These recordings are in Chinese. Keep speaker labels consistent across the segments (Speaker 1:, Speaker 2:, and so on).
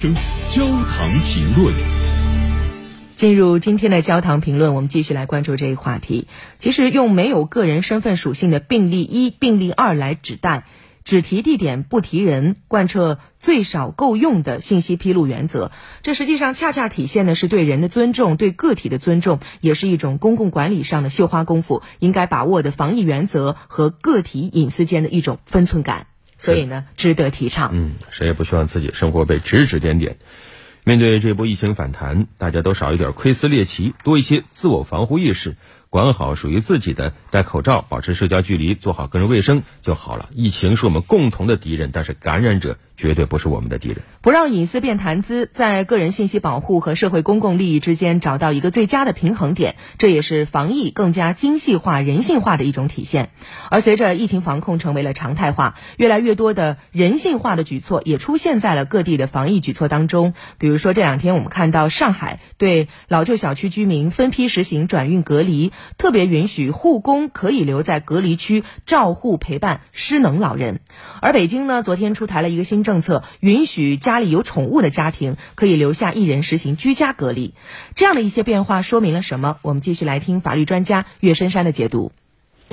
Speaker 1: 声，焦糖评论。
Speaker 2: 进入今天的焦糖评论，我们继续来关注这一话题。其实用没有个人身份属性的病例一、病例二来指代。只提地点不提人，贯彻最少够用的信息披露原则，这实际上恰恰体现的是对人的尊重，对个体的尊重，也是一种公共管理上的绣花功夫，应该把握的防疫原则和个体隐私间的一种分寸感，所以呢，值得提倡。
Speaker 3: 嗯，谁也不希望自己生活被指指点点。面对这波疫情反弹，大家都少一点窥私猎奇，多一些自我防护意识。管好属于自己的，戴口罩，保持社交距离，做好个人卫生就好了。疫情是我们共同的敌人，但是感染者。绝对不是我们的敌人。
Speaker 2: 不让隐私变谈资，在个人信息保护和社会公共利益之间找到一个最佳的平衡点，这也是防疫更加精细化、人性化的一种体现。而随着疫情防控成为了常态化，越来越多的人性化的举措也出现在了各地的防疫举措当中。比如说这两天我们看到上海对老旧小区居民分批实行转运隔离，特别允许护工可以留在隔离区照护陪伴失能老人。而北京呢，昨天出台了一个新政。策允许家里有宠物的家庭可以留下一人实行居家隔离，这样的一些变化说明了什么？我们继续来听法律专家岳深山的解读。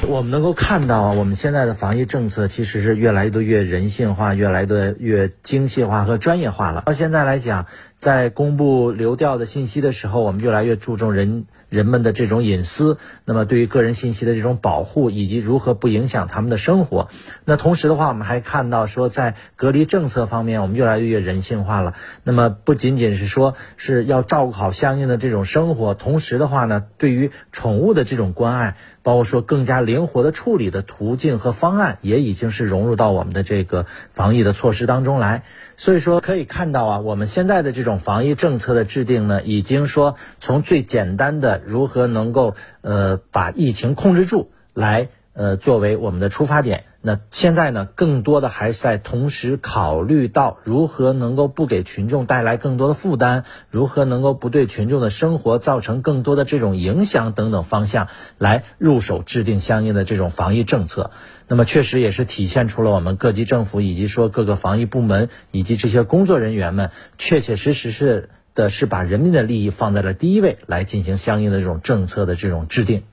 Speaker 4: 我们能够看到，我们现在的防疫政策其实是越来越越人性化，越来的越精细化和专业化了。到现在来讲，在公布流调的信息的时候，我们越来越注重人。人们的这种隐私，那么对于个人信息的这种保护，以及如何不影响他们的生活，那同时的话，我们还看到说，在隔离政策方面，我们越来越人性化了。那么不仅仅是说是要照顾好相应的这种生活，同时的话呢，对于宠物的这种关爱，包括说更加灵活的处理的途径和方案，也已经是融入到我们的这个防疫的措施当中来。所以说可以看到啊，我们现在的这种防疫政策的制定呢，已经说从最简单的如何能够呃把疫情控制住来呃作为我们的出发点。那现在呢，更多的还是在同时考虑到如何能够不给群众带来更多的负担，如何能够不对群众的生活造成更多的这种影响等等方向来入手制定相应的这种防疫政策。那么确实也是体现出了我们各级政府以及说各个防疫部门以及这些工作人员们确确实实是的是把人民的利益放在了第一位来进行相应的这种政策的这种制定。